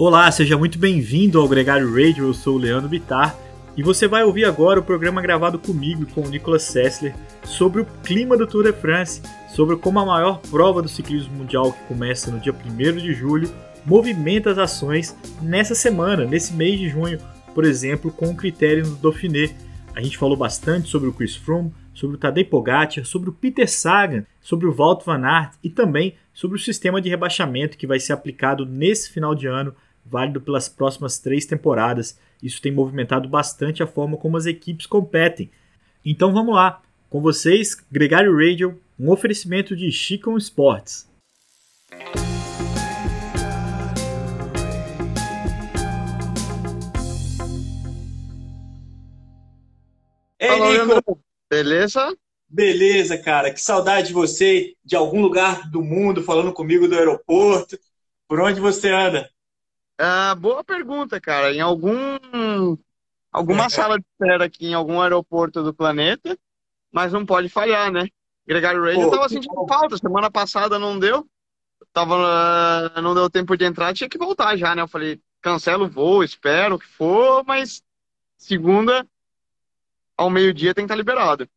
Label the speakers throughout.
Speaker 1: Olá, seja muito bem-vindo ao Gregário Radio, eu sou o Leandro Bitar e você vai ouvir agora o programa gravado comigo e com o Nicolas Sessler sobre o clima do Tour de France, sobre como a maior prova do ciclismo mundial que começa no dia 1 de julho movimenta as ações nessa semana, nesse mês de junho, por exemplo, com o critério do Dauphiné. A gente falou bastante sobre o Chris Froome, sobre o Tadej Pogacar, sobre o Peter Sagan, sobre o Walt Van Aert e também sobre o sistema de rebaixamento que vai ser aplicado nesse final de ano válido pelas próximas três temporadas. Isso tem movimentado bastante a forma como as equipes competem. Então vamos lá, com vocês, Gregário Radio, um oferecimento de Chicon Sports.
Speaker 2: Ei, Nico! Beleza?
Speaker 3: Beleza, cara. Que saudade de você, de algum lugar do mundo, falando comigo do aeroporto. Por onde você anda?
Speaker 2: Uh, boa pergunta, cara. Em algum alguma é. sala de espera aqui em algum aeroporto do planeta, mas não pode falhar, né? Gregário Radio Pô, tava sentindo falta. Semana passada não deu. Tava, uh, não deu tempo de entrar, tinha que voltar já, né? Eu falei, cancelo o voo, espero o que for, mas segunda ao meio-dia tem que estar liberado.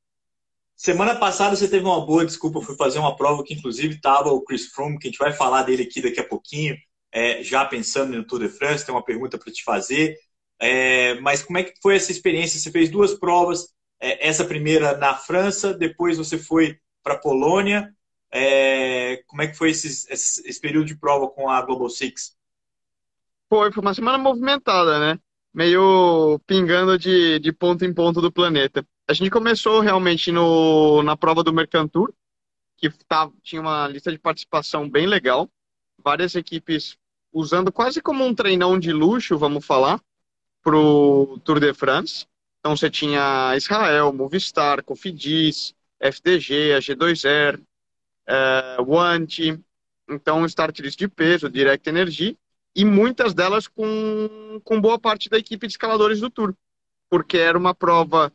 Speaker 3: Semana passada você teve uma boa desculpa, fui fazer uma prova que inclusive estava o Chris Froome, que a gente vai falar dele aqui daqui a pouquinho é, já pensando no Tour de France, tem uma pergunta para te fazer. É, mas como é que foi essa experiência? Você fez duas provas, é, essa primeira na França, depois você foi para a Polônia. É, como é que foi esse, esse, esse, período de prova com a Global Six?
Speaker 2: Foi, foi uma semana movimentada, né? Meio pingando de, de ponto em ponto do planeta. A gente começou realmente no, na prova do Mercantour, que tá, tinha uma lista de participação bem legal. Várias equipes usando quase como um treinão de luxo, vamos falar, para o Tour de France. Então você tinha Israel, Movistar, Cofidis, FDG, a G2R, é, Want, então start list de peso, Direct Energy, e muitas delas com, com boa parte da equipe de escaladores do Tour, porque era uma prova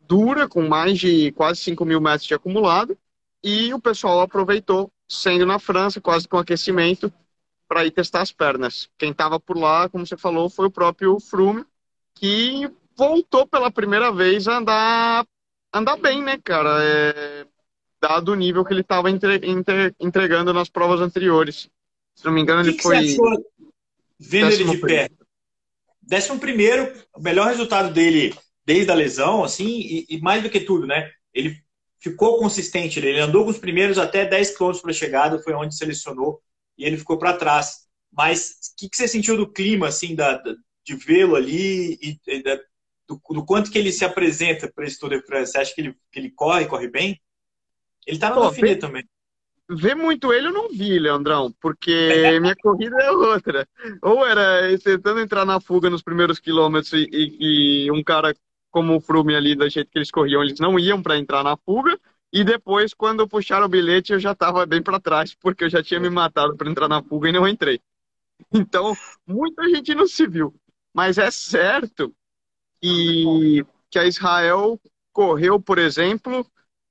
Speaker 2: dura, com mais de quase 5 mil metros de acumulado, e o pessoal aproveitou, sendo na França, quase com aquecimento, para ir testar as pernas. Quem estava por lá, como você falou, foi o próprio Froome, que voltou pela primeira vez a andar, andar bem, né, cara? É, dado o nível que ele estava entre, entre, entregando nas provas anteriores. Se não me engano,
Speaker 3: que
Speaker 2: ele que foi.
Speaker 3: Você achou vendo ele de pé? Décimo primeiro, o melhor resultado dele desde a lesão, assim, e, e mais do que tudo, né? Ele ficou consistente, ele andou com os primeiros até 10 km para a chegada, foi onde selecionou e ele ficou para trás. Mas o que, que, você sentiu do clima, assim, da, da de vê-lo ali e, e da, do, do, quanto que ele se apresenta para esse Tour de France? Você acha que ele, que ele corre, corre bem? Ele está no Dauphiné também.
Speaker 2: Ver muito ele eu não vi, Leandrão, porque minha corrida é outra. Ou era tentando entrar na fuga nos primeiros quilômetros e, e, e um cara como o Frume ali, do jeito que eles corriam, eles não iam para entrar na fuga, e depois, quando puxaram o bilhete, eu já estava bem para trás, porque eu já tinha me matado para entrar na fuga e não entrei. Então, muita gente não se viu. Mas é certo que, que a Israel correu, por exemplo,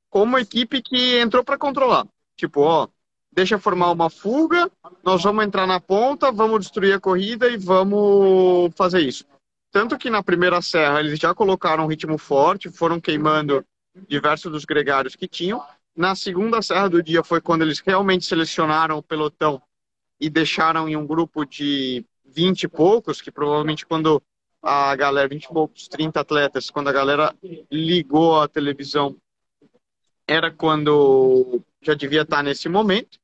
Speaker 2: como equipe que entrou para controlar. Tipo, ó, deixa formar uma fuga, nós vamos entrar na ponta, vamos destruir a corrida e vamos fazer isso. Tanto que na primeira serra eles já colocaram um ritmo forte, foram queimando diversos dos gregários que tinham. Na segunda serra do dia foi quando eles realmente selecionaram o pelotão e deixaram em um grupo de 20 e poucos, que provavelmente quando a galera, 20 e poucos, 30 atletas, quando a galera ligou a televisão, era quando já devia estar nesse momento.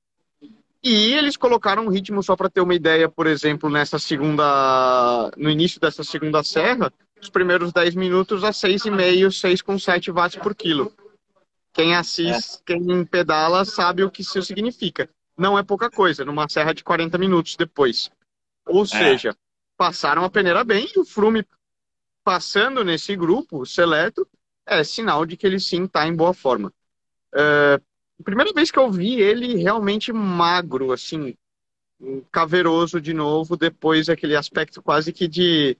Speaker 2: E eles colocaram um ritmo só para ter uma ideia, por exemplo, nessa segunda, no início dessa segunda serra, os primeiros 10 minutos a 6,5, 6,7 watts por quilo. Quem assiste, é. quem pedala, sabe o que isso significa. Não é pouca coisa, numa serra de 40 minutos depois. Ou é. seja, passaram a peneira bem e o Frume passando nesse grupo seleto é sinal de que ele sim está em boa forma. É, primeira vez que eu vi ele realmente magro, assim, caveroso de novo, depois aquele aspecto quase que de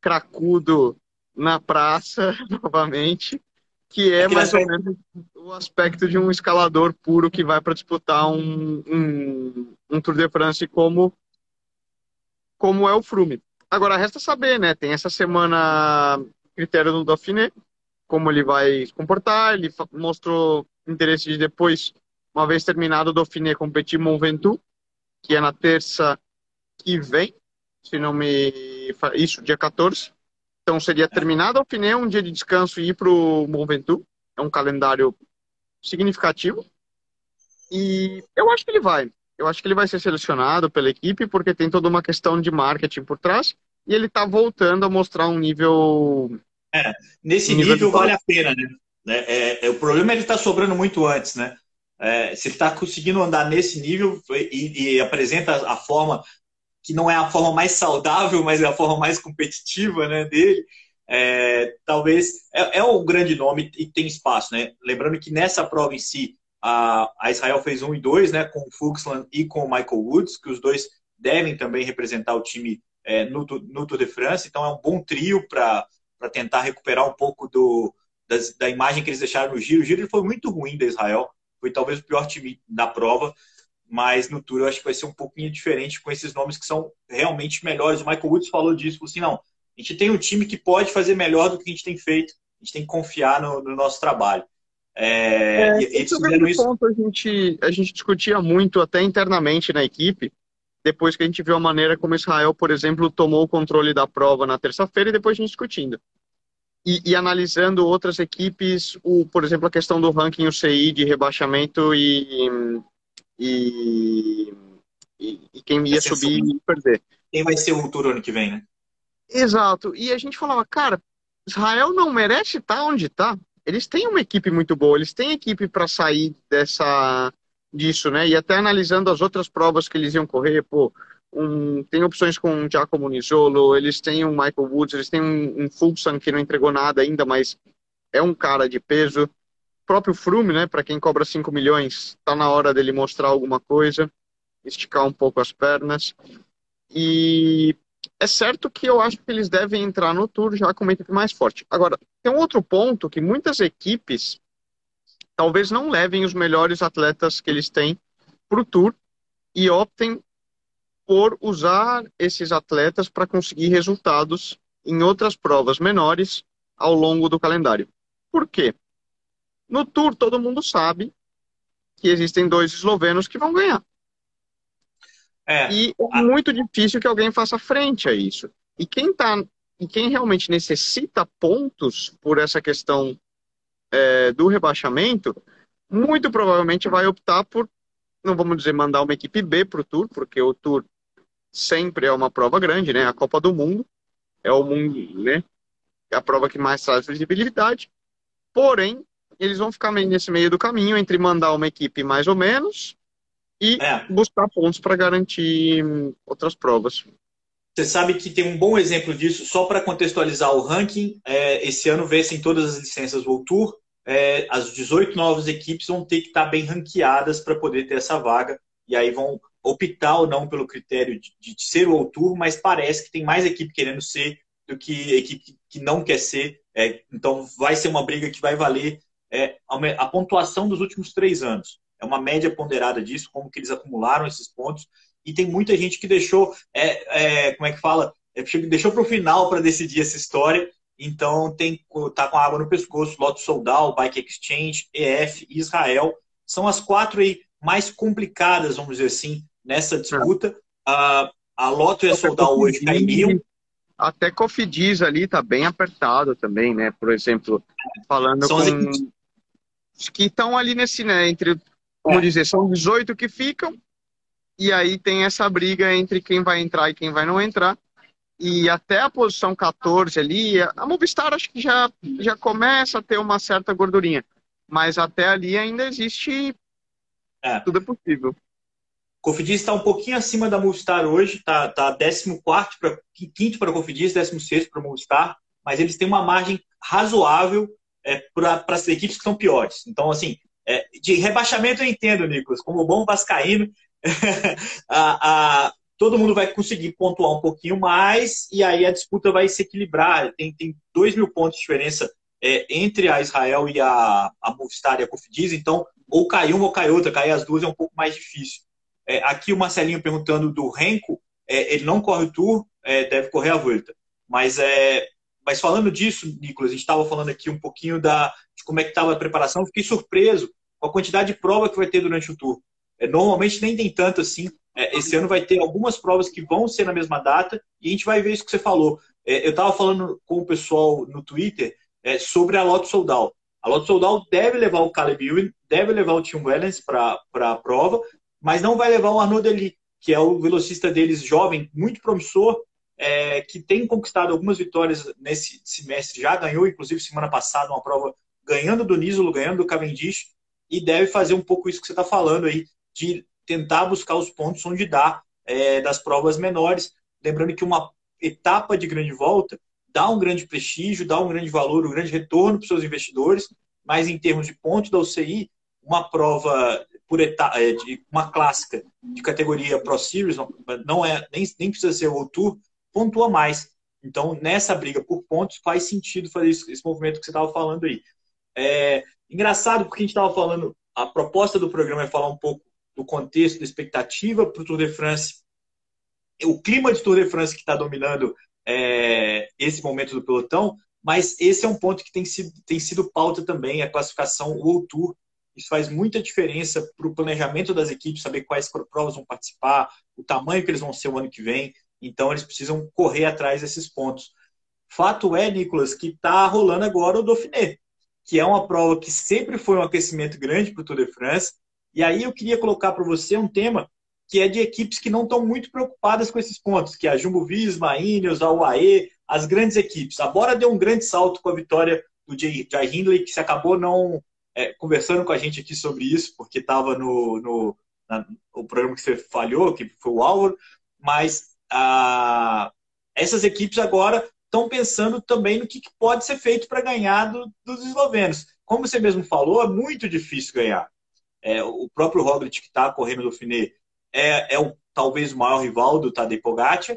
Speaker 2: cracudo na praça, novamente, que é mais ou menos o aspecto de um escalador puro que vai para disputar um, um, um, Tour de France como como é o Frume. Agora, resta saber, né? Tem essa semana critério do Dauphiné, como ele vai se comportar. Ele mostrou interesse de depois, uma vez terminado o Dauphiné, competir Mont Ventoux, que é na terça que vem, se não me... Isso, dia 14. Então, seria terminado o Dauphiné, um dia de descanso e ir para o Mont Ventoux. É um calendário significativo. E eu acho que ele vai. Eu acho que ele vai ser selecionado pela equipe porque tem toda uma questão de marketing por trás e ele está voltando a mostrar um nível.
Speaker 3: É, nesse nível, nível vale a pena, né? É, é, é, o problema é ele estar tá sobrando muito antes, né? É, se ele está conseguindo andar nesse nível e, e, apresenta a forma que não é a forma mais saudável, mas é a forma mais competitiva né, dele, é, talvez é, é um grande nome e tem espaço, né? Lembrando que nessa prova em si a, a Israel fez um e dois, né, com o Fuchsland e com o Michael Woods, que os dois devem também representar o time é, no, no Tour de France. Então é um bom trio para tentar recuperar um pouco do, das, da imagem que eles deixaram no giro. O giro foi muito ruim da Israel, foi talvez o pior time da prova, mas no Tour eu acho que vai ser um pouquinho diferente com esses nomes que são realmente melhores. O Michael Woods falou disso, falou assim, não, a gente tem um time que pode fazer melhor do que a gente tem feito, a gente tem que confiar no, no nosso trabalho.
Speaker 2: É, é, eles fizeram isso. Ponto, a, gente, a gente discutia muito até internamente na equipe, depois que a gente viu a maneira como Israel, por exemplo, tomou o controle da prova na terça-feira e depois a gente discutindo. E, e, analisando outras equipes, o, por exemplo, a questão do ranking UCI de rebaixamento e, e, e, e quem ia subir e perder.
Speaker 3: Quem vai ser o tour ano que vem, né?
Speaker 2: Exato. E a gente falava, cara, Israel não merece estar onde está eles têm uma equipe muito boa, eles têm equipe para sair dessa disso, né? E até analisando as outras provas que eles iam correr, pô, um, tem opções com o Giacomo Nisolo, eles têm um Michael Woods, eles têm um, um Fulson que não entregou nada ainda, mas é um cara de peso. Próprio Frume, né, para quem cobra 5 milhões, tá na hora dele mostrar alguma coisa, esticar um pouco as pernas. E é certo que eu acho que eles devem entrar no Tour já com uma equipe mais forte. Agora, tem um outro ponto que muitas equipes talvez não levem os melhores atletas que eles têm para o Tour e optem por usar esses atletas para conseguir resultados em outras provas menores ao longo do calendário. Por quê? No Tour, todo mundo sabe que existem dois eslovenos que vão ganhar. É. E é muito difícil que alguém faça frente a isso. E quem tá, e quem realmente necessita pontos por essa questão é, do rebaixamento, muito provavelmente vai optar por, não vamos dizer mandar uma equipe B para o Tour, porque o Tour sempre é uma prova grande, né? A Copa do Mundo é o mundo, né? É a prova que mais traz visibilidade. Porém, eles vão ficar nesse meio do caminho entre mandar uma equipe mais ou menos e é. buscar pontos para garantir outras provas.
Speaker 3: Você sabe que tem um bom exemplo disso, só para contextualizar o ranking. É, esse ano vencem todas as licenças World Tour. É, as 18 novas equipes vão ter que estar tá bem ranqueadas para poder ter essa vaga. E aí vão optar ou não pelo critério de, de ser World Tour, mas parece que tem mais equipe querendo ser do que equipe que não quer ser. É, então vai ser uma briga que vai valer é, a pontuação dos últimos três anos. É uma média ponderada disso, como que eles acumularam esses pontos. E tem muita gente que deixou, é, é como é que fala? É, deixou para o final para decidir essa história. Então tem tá com a água no pescoço, Loto Soldal, Bike Exchange, EF e Israel. São as quatro aí mais complicadas, vamos dizer assim, nessa disputa. A, a Loto e a Soldal hoje cairiam.
Speaker 2: Até Cofidis ali tá bem apertado também, né? Por exemplo, falando São com... que estão ali nesse, né, entre como é. dizer, são 18 que ficam, e aí tem essa briga entre quem vai entrar e quem vai não entrar. E até a posição 14 ali, a Movistar acho que já, já começa a ter uma certa gordurinha. Mas até ali ainda existe. É. Tudo é possível.
Speaker 3: Cofidis está um pouquinho acima da Movistar hoje, está tá 14 para quinto para Cofidis, 16 para Movistar, mas eles têm uma margem razoável é, para as equipes que estão piores. Então, assim, é, de rebaixamento eu entendo, Nicolas, como bom vascaíno, a, a, todo mundo vai conseguir pontuar um pouquinho mais e aí a disputa vai se equilibrar. Tem, tem dois mil pontos de diferença é, entre a Israel e a, a Movistar e a Cofidis, então ou cai uma ou cai outra, cair as duas é um pouco mais difícil. É, aqui o Marcelinho perguntando do Renko, é, ele não corre o Tour, é, deve correr a Volta. Mas, é, mas falando disso, Nicolas, a gente estava falando aqui um pouquinho da, de como é que estava a preparação. Fiquei surpreso com a quantidade de prova que vai ter durante o Tour. É, normalmente nem tem tanto assim. É, esse ano vai ter algumas provas que vão ser na mesma data e a gente vai ver isso que você falou. É, eu estava falando com o pessoal no Twitter é, sobre a Lotto Soldal. A Lotto Soldal deve levar o Caleb Ewan, deve levar o Tim Wellens para a prova, mas não vai levar o Arnaud Deli, que é o velocista deles jovem, muito promissor, é, que tem conquistado algumas vitórias nesse semestre, já ganhou, inclusive, semana passada, uma prova ganhando do Nisolo, ganhando do Cavendish, e deve fazer um pouco isso que você está falando aí, de tentar buscar os pontos onde dá é, das provas menores. Lembrando que uma etapa de grande volta dá um grande prestígio, dá um grande valor, um grande retorno para os seus investidores, mas em termos de pontos da UCI, uma prova por etapa, é, uma clássica de categoria Pro Series, não é, nem, nem precisa ser o Tour, pontua mais. Então, nessa briga por pontos, faz sentido fazer esse, movimento que você estava falando aí. É engraçado porque a gente estava falando, a proposta do programa é falar um pouco do contexto, da expectativa para o Tour de France, o clima de Tour de France que está dominando é, esse momento do pelotão, mas esse é um ponto que tem sido, tem sido pauta também, a classificação World Tour. Isso faz muita diferença para o planejamento das equipes, saber quais provas vão participar, o tamanho que eles vão ser o ano que vem. Então, eles precisam correr atrás desses pontos. Fato é, Nicolas, que está rolando agora o Dauphiné, que é uma prova que sempre foi um aquecimento grande para o Tour de France. E aí eu queria colocar para você um tema que é de equipes que não estão muito preocupadas com esses pontos, que é a Jumbo Visma, a Ineos, a UAE, as grandes equipes. A Bora deu um grande salto com a vitória do Jay Hindley, que se acabou não é, conversando com a gente aqui sobre isso, porque estava no, no na, o programa que você falhou, que foi o Álvaro, mas essas equipes agora estão pensando também no que, que pode ser feito para ganhar do, dos eslovenos. Como você mesmo falou, é muito difícil ganhar. É, o próprio Roglic que está correndo no Finet é, é o, talvez o maior rival do Tadej Pogacar,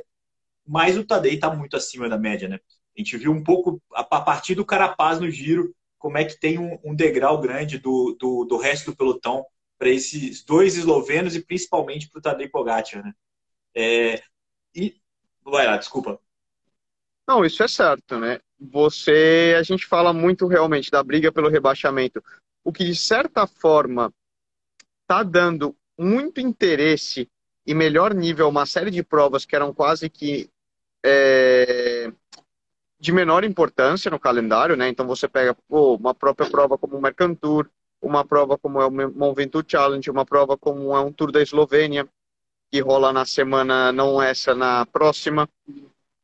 Speaker 3: mas o Tadej está muito acima da média, né? A gente viu um pouco a, a partir do Carapaz no giro como é que tem um, um degrau grande do, do, do, resto do pelotão para esses dois eslovenos e principalmente para o Tadej Pogacar, né? É, e vai lá, desculpa.
Speaker 2: Não, isso é certo, né? Você, a gente fala muito realmente da briga pelo rebaixamento, o que de certa forma está dando muito interesse e melhor nível uma série de provas que eram quase que é, de menor importância no calendário, né? Então você pega pô, uma própria prova como o Mercantour, uma prova como é o Mont Ventoux Challenge, uma prova como é um Tour da Eslovênia, que rola na semana, não essa, na próxima.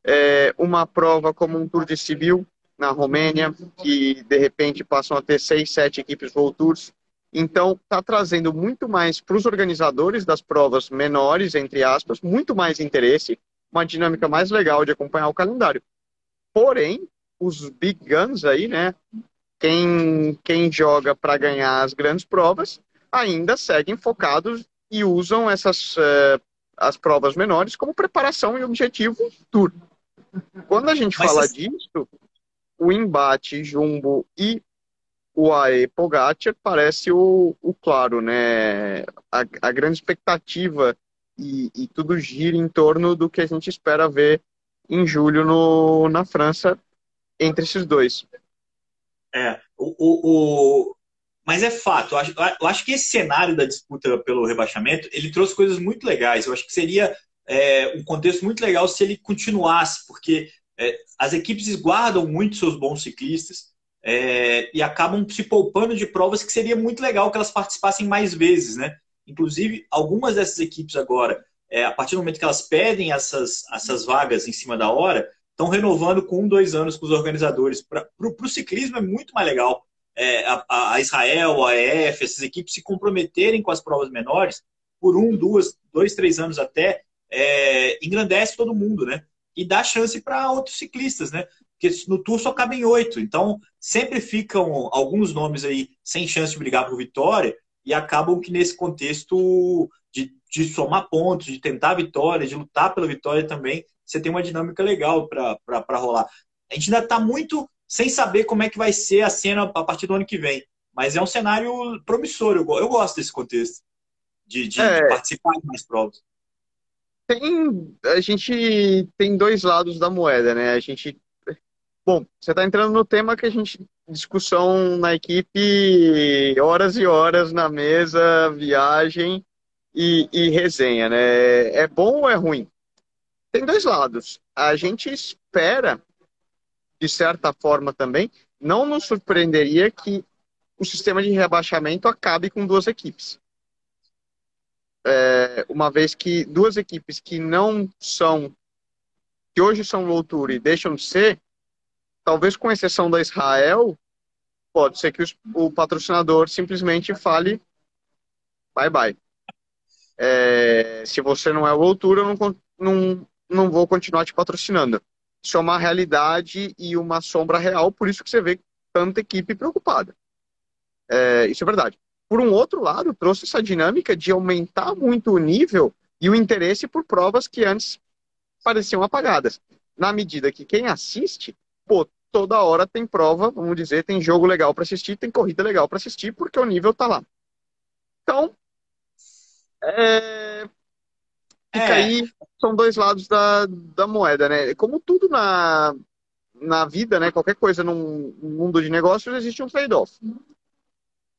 Speaker 2: É, uma prova como um Tour de Civil na Romênia, que de repente passam a ter seis, sete equipes World Tours. Então, está trazendo muito mais para os organizadores das provas menores, entre aspas, muito mais interesse, uma dinâmica mais legal de acompanhar o calendário. Porém, os big guns aí, né? Quem, quem joga para ganhar as grandes provas ainda seguem focados e usam essas uh, as provas menores como preparação e objetivo tour. Quando a gente Mas fala disso, o embate Jumbo e o AE Pogacar parece o, o claro, né? A, a grande expectativa e, e, tudo gira em torno do que a gente espera ver em julho no, na França entre esses dois.
Speaker 3: É, o, o, o... mas é fato. Eu acho, eu acho, que esse cenário da disputa pelo rebaixamento ele trouxe coisas muito legais. Eu acho que seria é, um contexto muito legal se ele continuasse, porque é, as equipes guardam muito seus bons ciclistas é, e acabam se poupando de provas que seria muito legal que elas participassem mais vezes, né? Inclusive, algumas dessas equipes agora, é, a partir do momento que elas pedem essas, essas vagas em cima da hora, estão renovando com um, dois anos com os organizadores. Para o ciclismo é muito mais legal é, a, a, Israel, a EF, essas equipes se comprometerem com as provas menores por um, duas, dois, três anos até, é, engrandece todo mundo, né? E dá chance para outros ciclistas, né? Porque no Tour só cabem oito. Então, sempre ficam alguns nomes aí sem chance de brigar por vitória e acabam que nesse contexto de, de somar pontos, de tentar vitória, de lutar pela vitória também, você tem uma dinâmica legal para rolar. A gente ainda está muito sem saber como é que vai ser a cena a partir do ano que vem. Mas é um cenário promissor. Eu, eu gosto desse contexto de, de, é. de participar de mais provas.
Speaker 2: Tem, a gente tem dois lados da moeda, né? A gente, bom, você está entrando no tema que a gente discussão na equipe, horas e horas na mesa, viagem e, e resenha, né? É bom ou é ruim? Tem dois lados. A gente espera, de certa forma também, não nos surpreenderia que o sistema de rebaixamento acabe com duas equipes é, uma vez que duas equipes que não são, que hoje são tour e deixam de ser, talvez com exceção da Israel, pode ser que os, o patrocinador simplesmente fale bye bye. É, se você não é tour, eu não, não, não vou continuar te patrocinando. Isso é uma realidade e uma sombra real, por isso que você vê tanta equipe preocupada. É, isso é verdade por um outro lado, trouxe essa dinâmica de aumentar muito o nível e o interesse por provas que antes pareciam apagadas. Na medida que quem assiste, pô, toda hora tem prova, vamos dizer, tem jogo legal para assistir, tem corrida legal para assistir, porque o nível tá lá. Então, é... fica é. aí, são dois lados da, da moeda, né? Como tudo na, na vida, né? Qualquer coisa num mundo de negócios, existe um trade-off.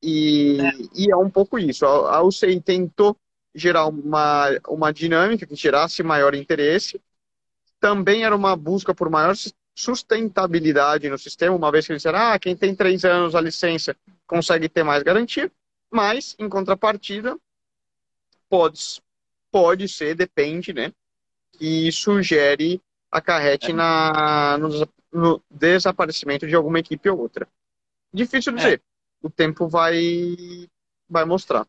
Speaker 2: E é. e é um pouco isso. A, a UCI tentou gerar uma, uma dinâmica que gerasse maior interesse. Também era uma busca por maior sustentabilidade no sistema, uma vez que eles disseram, ah, quem tem três anos a licença consegue ter mais garantia, mas, em contrapartida, pode, pode ser, depende, né, que isso gere, acarrete é. na, no, no, desaparecimento de alguma equipe ou outra. Difícil dizer. É o tempo vai, vai mostrar.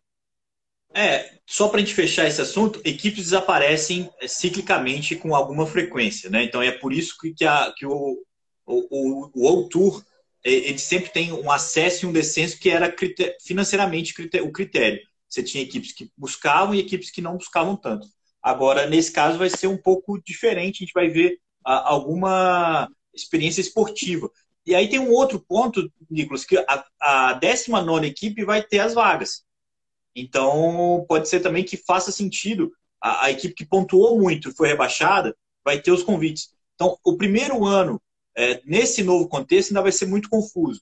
Speaker 3: É, só para a gente fechar esse assunto, equipes desaparecem é, ciclicamente com alguma frequência, né? Então é por isso que, a, que o, o, o, o Tour ele sempre tem um acesso e um descenso que era critério, financeiramente o critério. Você tinha equipes que buscavam e equipes que não buscavam tanto. Agora, nesse caso, vai ser um pouco diferente, a gente vai ver a, alguma experiência esportiva. E aí tem um outro ponto, Nicolas, que a, a 19 equipe vai ter as vagas. Então, pode ser também que faça sentido. A, a equipe que pontuou muito foi rebaixada, vai ter os convites. Então, o primeiro ano, é, nesse novo contexto, ainda vai ser muito confuso.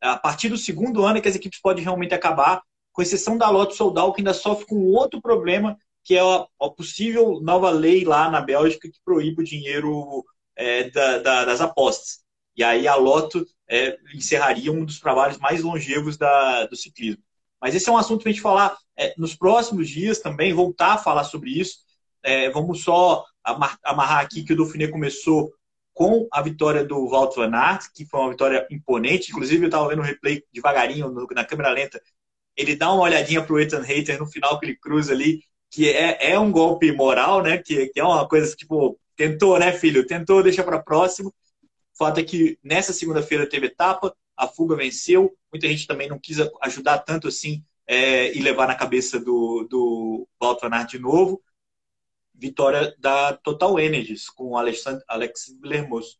Speaker 3: A partir do segundo ano é que as equipes podem realmente acabar, com exceção da Loto Soldal, que ainda sofre com outro problema, que é a, a possível nova lei lá na Bélgica que proíbe o dinheiro é, da, da, das apostas. E aí a Loto é, encerraria um dos trabalhos mais longevos da, do ciclismo. Mas esse é um assunto para a gente falar é, nos próximos dias também, voltar a falar sobre isso. É, vamos só amarrar aqui que o Dauphiné começou com a vitória do Walt Van Aert, que foi uma vitória imponente. Inclusive, eu estava vendo o replay devagarinho na câmera lenta. Ele dá uma olhadinha para o Ethan Hayter no final que ele cruza ali, que é, é um golpe moral, né? Que, que é uma coisa tipo, tentou, né, filho? Tentou, deixa para próximo. O fato é que nessa segunda-feira teve etapa, a fuga venceu, muita gente também não quis ajudar tanto assim é, e levar na cabeça do, do Valtonar de novo. Vitória da Total Energies com o Alex Lermoso.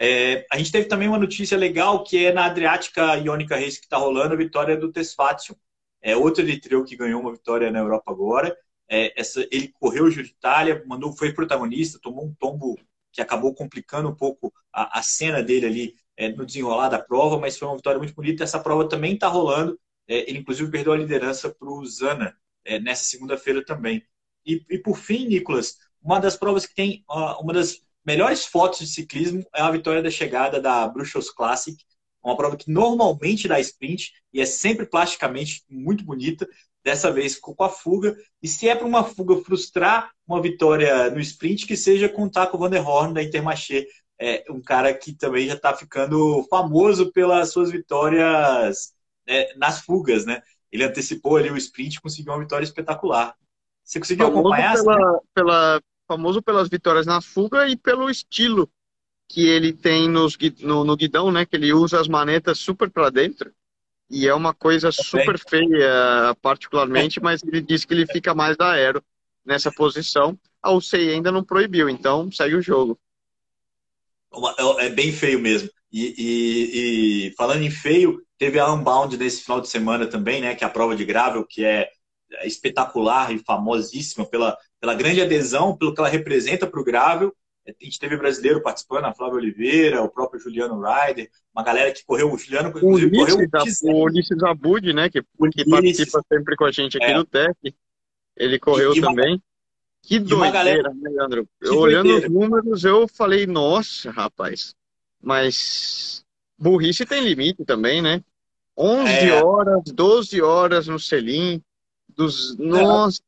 Speaker 3: É, a gente teve também uma notícia legal que é na Adriática Iônica Race que está rolando a vitória do Tesfatio. É outro eritreu que ganhou uma vitória na Europa agora. É, essa, ele correu o Giro de Itália, mandou, foi protagonista, tomou um tombo que acabou complicando um pouco a, a cena dele ali é, no desenrolar da prova, mas foi uma vitória muito bonita. Essa prova também está rolando. É, ele, inclusive, perdeu a liderança para o Zana é, nessa segunda-feira também. E, e, por fim, Nicolas, uma das provas que tem uma das melhores fotos de ciclismo é a vitória da chegada da Bruxos Classic, uma prova que normalmente dá sprint e é sempre plasticamente muito bonita dessa vez ficou com a fuga. E se é para uma fuga frustrar uma vitória no sprint, que seja com o Van der Horn da Intermarché, é, um cara que também já está ficando famoso pelas suas vitórias né, nas fugas, né? Ele antecipou ali o sprint e conseguiu uma vitória espetacular. Você conseguiu famoso acompanhar?
Speaker 2: Pela, pela, famoso pelas vitórias na fuga e pelo estilo que ele tem nos, no, no guidão, né? Que ele usa as manetas super para dentro. E é uma coisa super feia, particularmente, mas ele disse que ele fica mais da aero nessa posição. A UCI ainda não proibiu, então segue o jogo.
Speaker 3: É, é bem feio mesmo. E, e, e, falando em feio, teve a Unbound nesse final de semana também, né? Que é a prova de gravel, que é espetacular e famosíssima pela, pela grande adesão, pelo que ela representa para o Gravel. A gente teve brasileiro participando, a Flávia Oliveira, o próprio Juliano Ryder, uma galera que correu, o Juliano
Speaker 2: o Ulisses, correu o Ulisses Abud, né, que, que participa sempre com a gente aqui é. no TEC, ele correu e, também. Uma, que doideira, galera, né, Leandro? Olhando os números, eu falei, nossa, rapaz, mas burrice tem limite também, né? 11 é. horas, 12 horas no selim, dos... Nossa,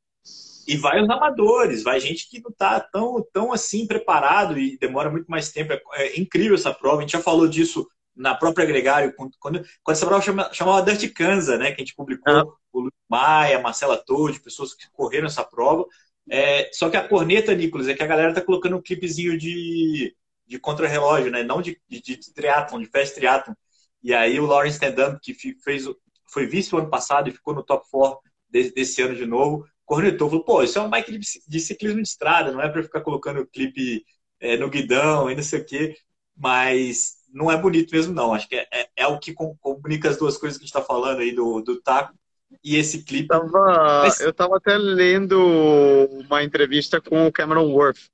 Speaker 3: e vai os amadores, vai gente que não está tão, tão assim preparado e demora muito mais tempo. É, é, incrível essa prova. A gente já falou disso na própria Gregário, quando, quando essa prova chama, chamava Dirty Kanza, né? Que a gente publicou ah. o Luiz Maia, Marcela Todd, pessoas que correram essa prova. É, só que a corneta, Nicolas, é que a galera tá colocando um clipezinho de, de contra-relógio, né? Não de, de, de triatlon, de fast triatlon. E aí o Lawrence Tendam, que fez, foi vice o ano passado e ficou no top 4 desse, desse ano de novo, cornetou, falou, pô, isso é uma bike de ciclismo de estrada, não é para ficar colocando o clipe é, no guidão e não sei o quê, mas não é bonito mesmo não, acho que é, é, é o que comunica as duas coisas que a gente está falando aí do, do taco e esse clipe.
Speaker 2: Tava, mas... Eu estava até lendo uma entrevista com o Cameron Worth,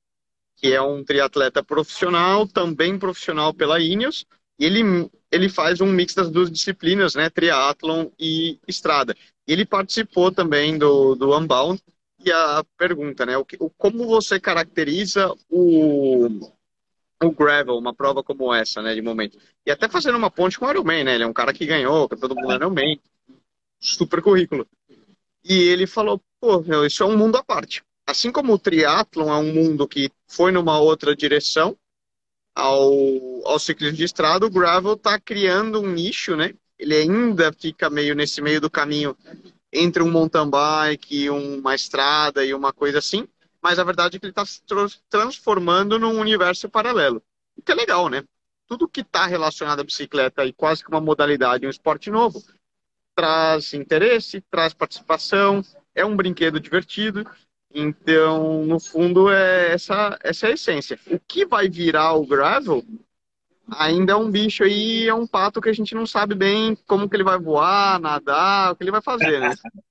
Speaker 2: que é um triatleta profissional, também profissional pela Ineos, e ele, ele faz um mix das duas disciplinas, né, triatlon e estrada. Ele participou também do, do Unbound. E a pergunta, né? O que, o, como você caracteriza o, o gravel, uma prova como essa, né, de momento? E até fazendo uma ponte com o Ironman, né? Ele é um cara que ganhou, que todo mundo é Ironman. Super currículo. E ele falou, pô, meu, isso é um mundo à parte. Assim como o triatlon é um mundo que foi numa outra direção ao, ao ciclismo de estrada, o gravel está criando um nicho, né? ele ainda fica meio nesse meio do caminho entre um mountain bike, uma estrada e uma coisa assim, mas a verdade é que ele está se transformando num universo paralelo. O que é legal, né? Tudo que está relacionado à bicicleta e quase que uma modalidade, um esporte novo, traz interesse, traz participação, é um brinquedo divertido. Então, no fundo, é essa, essa é a essência. O que vai virar o gravel ainda é um bicho aí, é um pato que a gente não sabe bem como que ele vai voar, nadar, o que ele vai fazer, né?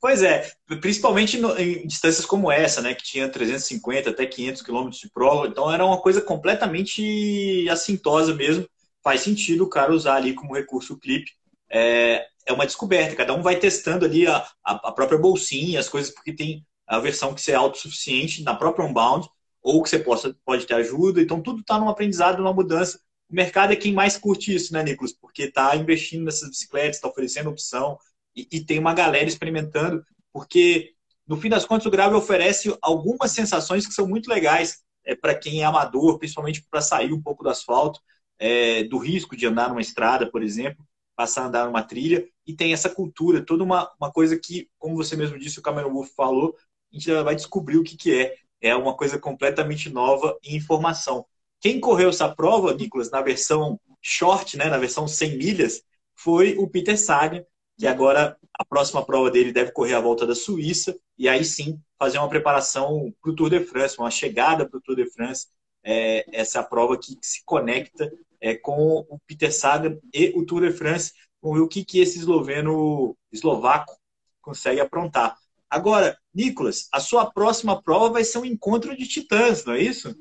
Speaker 3: Pois é, principalmente no, em distâncias como essa, né, que tinha 350 até 500 quilômetros de prova, então era uma coisa completamente assintosa mesmo. Faz sentido o cara usar ali como recurso o clipe. É, é uma descoberta, cada um vai testando ali a, a própria bolsinha, as coisas, porque tem a versão que você é autossuficiente na própria Unbound, ou que você possa, pode ter ajuda. Então, tudo está num aprendizado, numa mudança. O mercado é quem mais curte isso, né, Nicolas? Porque está investindo nessas bicicletas, está oferecendo opção e, e, tem uma galera experimentando, porque no fim das contas o Gravel oferece algumas sensações que são muito legais é, para quem é amador, principalmente para sair um pouco do asfalto, é, do risco de andar numa estrada, por exemplo, passar a andar numa trilha, e tem essa cultura, toda uma, uma coisa que, como você mesmo disse, o Cameron Wolf falou, a gente vai descobrir o que, que é é uma coisa completamente nova em informação. Quem correu essa prova, Nicolas, na versão short, né, na versão 100 milhas, foi o Peter Sagan, que agora a próxima prova dele deve correr a volta da Suíça, e aí sim fazer uma preparação para o Tour de France, uma chegada para o Tour de France. É, essa é prova que se conecta é, com o Peter Sagan e o Tour de France. Vamos ver o que, que esse esloveno, eslovaco consegue aprontar. Agora, Nicolas, a sua próxima prova vai ser um encontro de titãs, não é isso?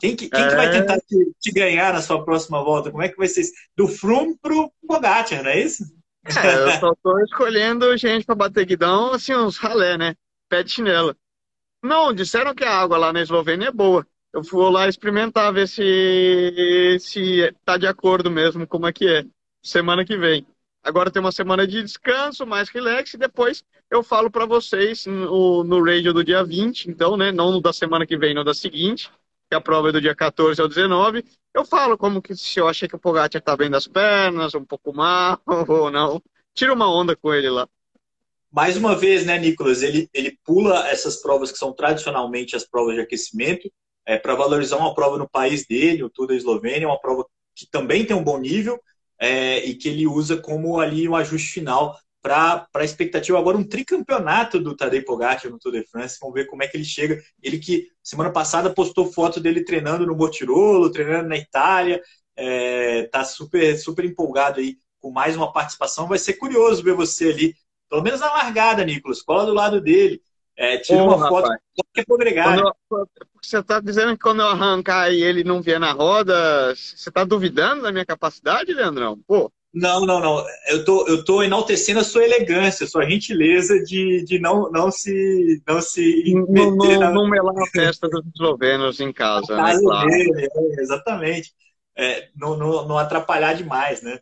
Speaker 3: Quem, que, quem é... que vai é. tentar te, te, ganhar na sua próxima volta? Como é que vai ser isso? Do Froome pro Pogacar, não é isso?
Speaker 2: É, eu só tô escolhendo gente para bater guidão, assim, uns ralé, né? Pé de chinelo. Não, disseram que a água lá na Eslovênia é boa. Eu vou lá experimentar, ver se, se tá de acordo mesmo, como é que é. Semana que vem. Agora tem uma semana de descanso, mais relax, e depois eu falo para vocês no, no radio do dia 20, então, né? Não no da semana que vem, no da seguinte, que a prova é do dia 14 ao 19. Eu falo como que se eu achei que o Pogacar tá bem das pernas, um pouco mal ou não. Tira uma onda com ele lá.
Speaker 3: Mais uma vez, né, Nicolas? Ele, ele pula essas provas que são tradicionalmente as provas de aquecimento é, para valorizar uma prova no país dele, o Tour da Eslovênia, uma prova que também tem um bom nível é, e que ele usa como ali um ajuste final para a expectativa agora um tricampeonato do Tadej Pogacar no Tour de France. Vamos ver como é que ele chega. Ele que semana passada postou foto dele treinando no Mortirolo, treinando na Itália, é, tá super super empolgado aí com mais uma participação. Vai ser curioso ver você ali, pelo menos na largada, Nicolas. Cola do lado dele. É, tira uma foto que é pro gregário.
Speaker 2: você está dizendo que quando eu arrancar e ele não vier na roda, você está duvidando da minha capacidade, Leandrão? Pô.
Speaker 3: Não, não, não. Eu tô, eu tô enaltecendo a sua elegância, a sua gentileza de, de não, não se. Não, se
Speaker 2: não, não, na... não melar a festa dos eslovenos em casa, né? Claro.
Speaker 3: É, exatamente. É, não, não, não atrapalhar demais, né?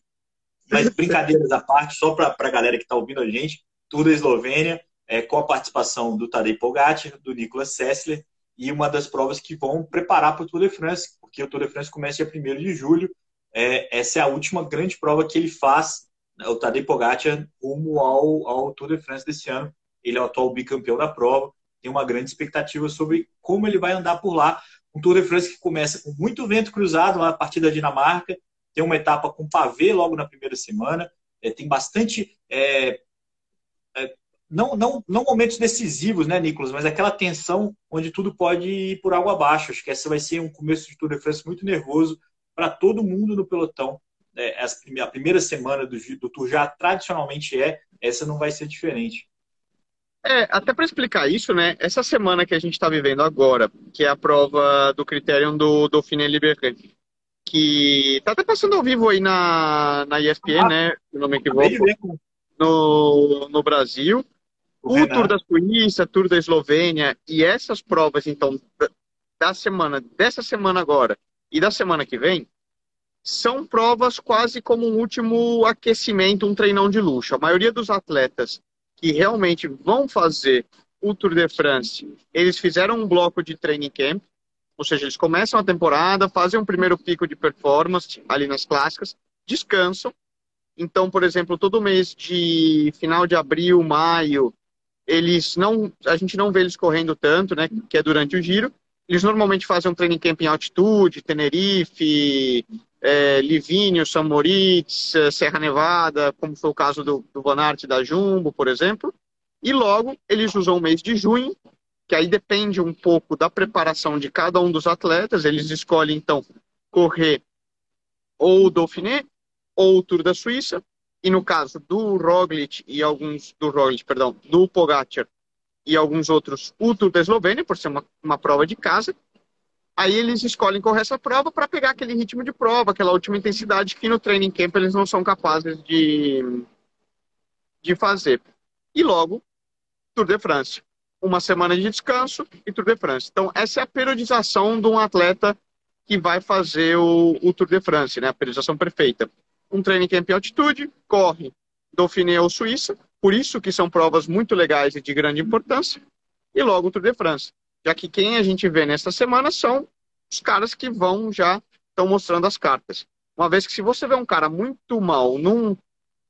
Speaker 3: Mas brincadeiras à parte, só para a galera que está ouvindo a gente, tudo a Eslovênia, é, com a participação do Tadej Pogacar, do Nicolas Sessler, e uma das provas que vão preparar para o Tour de France, porque o Tour de France começa dia 1 de julho. É, essa é a última grande prova que ele faz, né, o Tadej Pogacar, rumo ao, ao Tour de France desse ano. Ele é o atual bicampeão da prova, tem uma grande expectativa sobre como ele vai andar por lá. Um Tour de France que começa com muito vento cruzado lá a partir da Dinamarca, tem uma etapa com pavê logo na primeira semana, é, tem bastante é, é, não, não, não momentos decisivos, né, Nicolas, mas aquela tensão onde tudo pode ir por água abaixo. Acho que essa vai ser um começo de Tour de France muito nervoso para todo mundo no pelotão. É, a primeira semana do, do Tour já tradicionalmente é, essa não vai ser diferente.
Speaker 2: É, até para explicar isso, né? Essa semana que a gente está vivendo agora, que é a prova do critério do Dauphiné Libéré, que tá até passando ao vivo aí na, na ESPN, ah, né? Se não me equivoco, no, no Brasil o, o Tour da Suíça, Tour da Eslovênia e essas provas, então, da semana, dessa semana agora e da semana que vem, são provas quase como um último aquecimento, um treinão de luxo. A maioria dos atletas que realmente vão fazer o Tour de France, eles fizeram um bloco de training camp, ou seja, eles começam a temporada, fazem um primeiro pico de performance ali nas clássicas, descansam. Então, por exemplo, todo mês de final de abril, maio, eles não, a gente não vê eles correndo tanto, né, que é durante o giro. Eles normalmente fazem um training camp em altitude, Tenerife, é, Livínio, São Moritz, é, Serra Nevada, como foi o caso do, do Aert da Jumbo, por exemplo. E logo eles usam o mês de junho, que aí depende um pouco da preparação de cada um dos atletas. Eles escolhem, então, correr ou o Dauphiné ou o Tour da Suíça, e no caso do Roglic e alguns do Roglic, perdão, do Pogacar e alguns outros, o Tour da Eslovênia, por ser uma, uma prova de casa, aí eles escolhem correr essa prova para pegar aquele ritmo de prova, aquela última intensidade que no training camp eles não são capazes de, de fazer. E logo, Tour de France. Uma semana de descanso e Tour de France. Então, essa é a periodização de um atleta que vai fazer o, o Tour de France, né? A periodização perfeita um training camp em altitude, corre Dauphiné ou Suíça, por isso que são provas muito legais e de grande importância, e logo o Tour de France, já que quem a gente vê nesta semana são os caras que vão já estão mostrando as cartas. Uma vez que se você vê um cara muito mal num,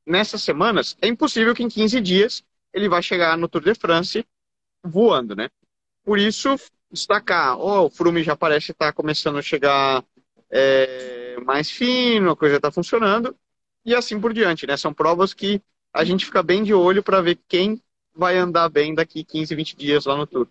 Speaker 2: nessas semanas, é impossível que em 15 dias ele vai chegar no Tour de France voando, né? Por isso, destacar, oh, o Frume já parece estar começando a chegar é, mais fino, a coisa está funcionando, e assim por diante, né? São provas que a gente fica bem de olho para ver quem vai andar bem daqui 15, 20 dias lá no Tour.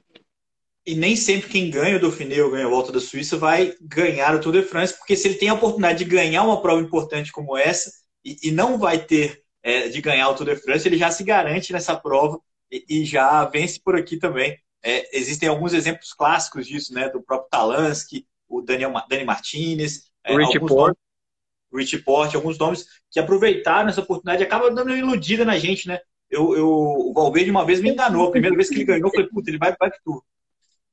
Speaker 3: E nem sempre quem ganha o Dauphiné ou ganha a Volta da Suíça vai ganhar o Tour de France, porque se ele tem a oportunidade de ganhar uma prova importante como essa e, e não vai ter é, de ganhar o Tour de France, ele já se garante nessa prova e, e já vence por aqui também. É, existem alguns exemplos clássicos disso, né? Do próprio Talansky, o Daniel, Dani Martinez,
Speaker 2: é, Rich Port.
Speaker 3: Rich Port, alguns nomes que aproveitaram essa oportunidade acaba dando uma iludida na gente, né? Eu, eu, o Valverde uma vez me enganou. A primeira vez que ele ganhou, eu falei, puta, ele vai para tu.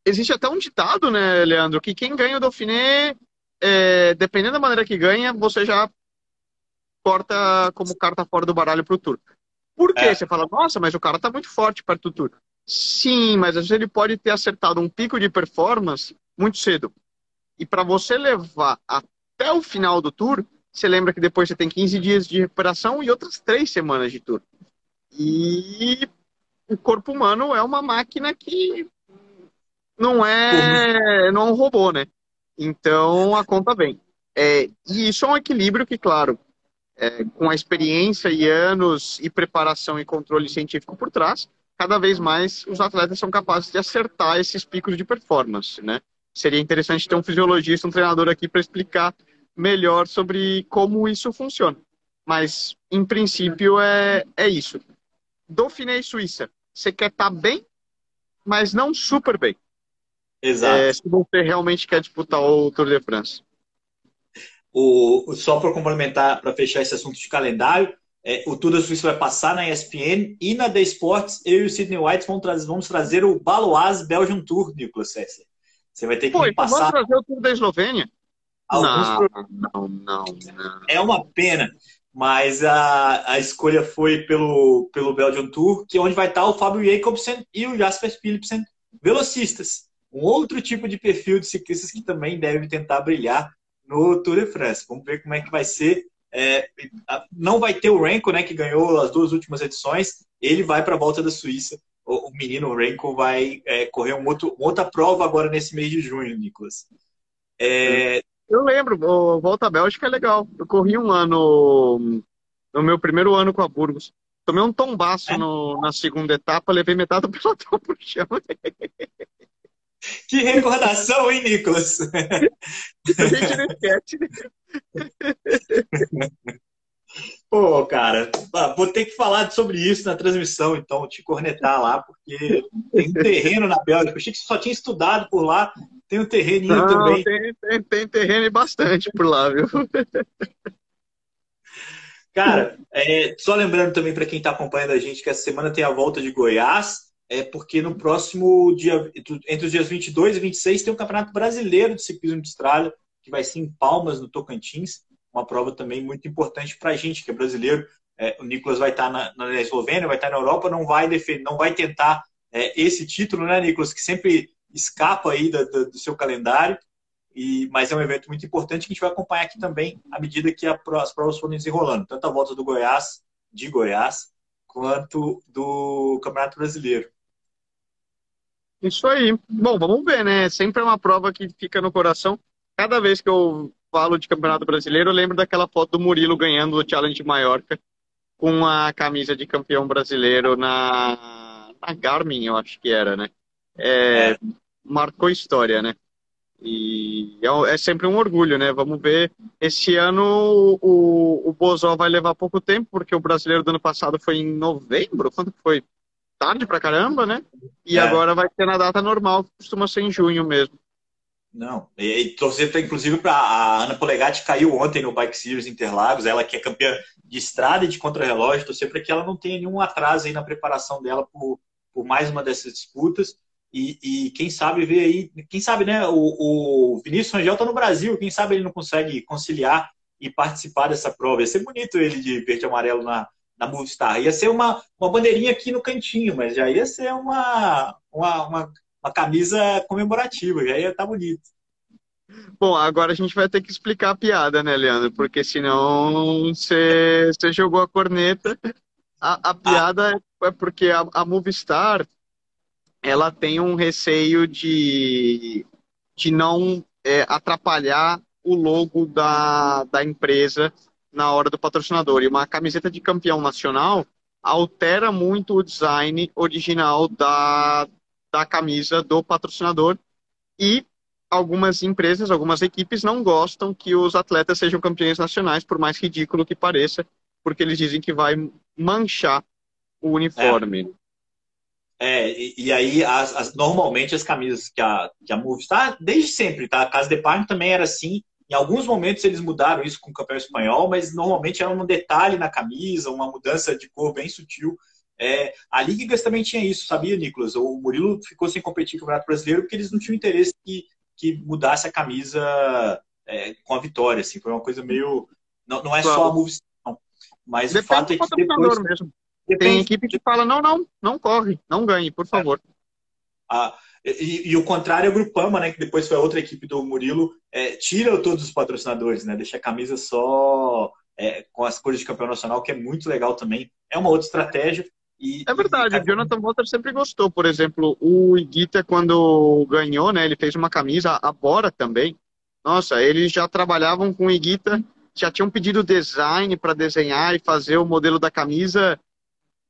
Speaker 2: Existe até um ditado, né, Leandro, que quem ganha o Dauphiné, é, dependendo da maneira que ganha, você já corta como carta fora do baralho pro Tour. Por quê? É. Você fala, nossa, mas o cara tá muito forte perto do Tour. Sim, mas às vezes ele pode ter acertado um pico de performance muito cedo. E para você levar a até o final do tour, você lembra que depois você tem 15 dias de recuperação e outras três semanas de tour. E o corpo humano é uma máquina que não é, não é um robô, né? Então a conta vem. É, e isso é um equilíbrio que, claro, é, com a experiência e anos e preparação e controle científico por trás, cada vez mais os atletas são capazes de acertar esses picos de performance, né? seria interessante ter um fisiologista, um treinador aqui para explicar melhor sobre como isso funciona. Mas, em princípio, é, é isso. Dauphiné e Suíça, você quer estar tá bem mas não super bem.
Speaker 3: Exato. É,
Speaker 2: se você realmente quer disputar o Tour de France.
Speaker 3: O, só para complementar, para fechar esse assunto de calendário, é, o Tour da Suíça vai passar na ESPN e na The Sports, eu e o Sidney White vamos, tra vamos trazer o Baloise Belgian Tour, Nicolas Sessler. Você vai ter que
Speaker 2: Pô,
Speaker 3: passar.
Speaker 2: Vamos trazer o Tour da Eslovênia?
Speaker 3: Não, não, não, não, É uma pena, mas a, a escolha foi pelo, pelo Belgian Tour, que é onde vai estar o Fábio Jacobsen e o Jasper Philipsen, velocistas. Um outro tipo de perfil de ciclistas que também deve tentar brilhar no Tour de France. Vamos ver como é que vai ser. É, não vai ter o Renko, né, que ganhou as duas últimas edições. Ele vai para a volta da Suíça. O, o menino Renko vai é, correr um outro, uma outra prova agora nesse mês de junho, Nicolas.
Speaker 2: É... Eu lembro, o Volta à Bélgica é legal. Eu corri um ano, no meu primeiro ano com a Burgos. Tomei um tombaço é? no, na segunda etapa, levei metade do pelotão pro chão.
Speaker 3: Que recordação, hein, Nicolas? A gente não esquece. Pô, cara, vou ter que falar sobre isso na transmissão, então, te cornetar lá, porque tem um terreno na Bélgica. Eu achei que você só tinha estudado por lá, tem um terreninho não, também.
Speaker 2: Tem, tem, tem terreno e bastante por lá, viu?
Speaker 3: Cara, é, só lembrando também para quem está acompanhando a gente que essa semana tem a volta de Goiás é porque no próximo dia, entre os dias 22 e 26, tem o Campeonato Brasileiro de Ciclismo de Estrada, que vai ser em Palmas, no Tocantins. Uma prova também muito importante para a gente, que é brasileiro. É, o Nicolas vai estar tá na, na, Eslovênia, vai estar tá na Europa, não vai, defender, não vai tentar é, esse título, né, Nicolas, que sempre escapa aí do, do, do seu calendário. E, mas é um evento muito importante que a gente vai acompanhar aqui também à medida que a, as provas forem desenrolando, tanto a volta do Goiás, de Goiás, quanto do Campeonato Brasileiro.
Speaker 2: Isso aí. Bom, vamos ver, né? Sempre é uma prova que fica no coração. Cada vez que eu falo de Campeonato Brasileiro, eu lembro daquela foto do Murilo ganhando o Challenge de Maiorca com a camisa de campeão brasileiro na, na Garmin, eu acho que era, né? É, é. Marcou história, né? E é, é, sempre um orgulho, né? Vamos ver. Esse ano o, o Bozó vai levar pouco tempo, porque o brasileiro do ano passado foi em novembro. Quando foi? tarde pra caramba, né? E é. agora vai ser na data normal, que costuma ser em junho mesmo.
Speaker 3: Não, e, e torcer inclusive para a Ana Polegatti caiu ontem no Bike Series Interlagos, ela que é campeã de estrada e de contrarrelógio, torcer para que ela não tenha nenhum atraso aí na preparação dela por, por mais uma dessas disputas. E, e, quem sabe ver aí, quem sabe, né? O, o Vinícius Rangel tá no Brasil, quem sabe ele não consegue conciliar e participar dessa prova. Ia ser bonito ele de verde e amarelo na, na Movistar. Ia ser uma, uma bandeirinha aqui no cantinho, mas já ia ser uma, uma, uma, uma camisa comemorativa, ia estar tá bonito.
Speaker 2: Bom, agora a gente vai ter que explicar a piada, né, Leandro? Porque senão você jogou a corneta. A, a piada ah. é porque a, a Movistar ela tem um receio de, de não é, atrapalhar o logo da, da empresa na hora do patrocinador. E uma camiseta de campeão nacional altera muito o design original da, da camisa do patrocinador e algumas empresas, algumas equipes não gostam que os atletas sejam campeões nacionais, por mais ridículo que pareça, porque eles dizem que vai manchar o uniforme.
Speaker 3: É, é e, e, aí as, as, normalmente as camisas que a, que a Movistar, desde sempre, tá? A Casa de Parme também era assim, em alguns momentos eles mudaram isso com o campeão espanhol, mas normalmente era um detalhe na camisa, uma mudança de cor bem sutil. É, a Ligas também tinha isso, sabia, Nicolas? O Murilo ficou sem competir no Campeonato Brasileiro porque eles não tinham interesse que, que mudasse a camisa é, com a vitória. Assim, foi uma coisa meio. Não, não é claro. só a move mas Depende o fato é que depois.
Speaker 2: Mesmo. Tem equipe que fala: não, não, não corre, não ganhe, por favor.
Speaker 3: Ah, e, e, o contrário é o Grupama, né? Que depois foi a outra equipe do Murilo, é, tira todos os patrocinadores, né? Deixa a camisa só é, com as cores de campeão nacional, que é muito legal também. É uma outra estratégia. E,
Speaker 2: é verdade, e... o Jonathan Walter sempre gostou. Por exemplo, o Iguita, quando ganhou, né? Ele fez uma camisa, a Bora também. Nossa, eles já trabalhavam com o Iguita, já tinham pedido design para desenhar e fazer o modelo da camisa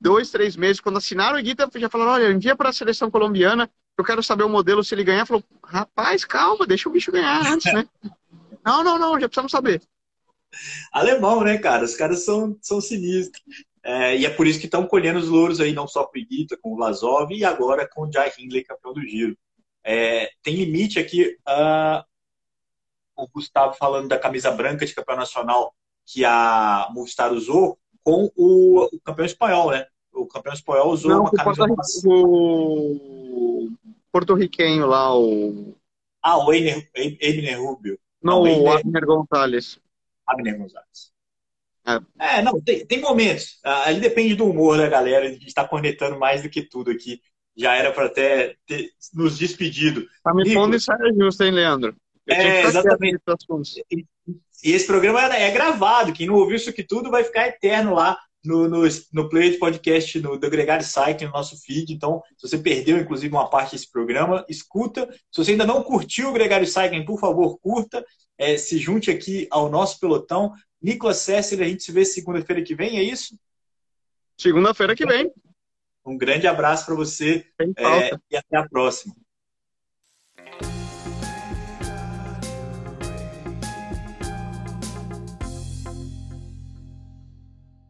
Speaker 2: dois, três meses. Quando assinaram o Iguita, já falaram: olha, envia para a seleção colombiana eu quero saber o modelo, se ele ganhar, falou, rapaz, calma, deixa o bicho ganhar antes, né? não, não, não, já precisamos saber.
Speaker 3: Alemão, né, cara? Os caras são, são sinistros. É, e é por isso que estão colhendo os louros aí, não só com o Iguita, com o Lazov e agora com o Jai Hindley, campeão do Giro. É, tem limite aqui, uh, o Gustavo falando da camisa branca de campeão nacional que a Movistar usou com o, o campeão espanhol, né? O campeão espanhol usou não, uma camisa...
Speaker 2: O porto-riquenho lá, o...
Speaker 3: Ah, o Eibner Rubio.
Speaker 2: Não, não o Abner Gonzalez.
Speaker 3: Abner Gonzalez. É. não, tem, tem momentos. Ali depende do humor da galera. A gente está conectando mais do que tudo aqui. Já era para até ter nos despedido.
Speaker 2: Tá me pondo em saia justa, hein, Leandro?
Speaker 3: Eu é, exatamente. E, e esse programa é, é gravado. Quem não ouviu isso aqui tudo vai ficar eterno lá no, no, no player de podcast no, do Gregário Cycling, no nosso feed. Então, se você perdeu, inclusive, uma parte desse programa, escuta. Se você ainda não curtiu o Gregário Cycling, por favor, curta. É, se junte aqui ao nosso pelotão. Nicolas Sessler, a gente se vê segunda-feira que vem, é isso?
Speaker 2: Segunda-feira que vem.
Speaker 3: Um grande abraço para você é, e até a próxima.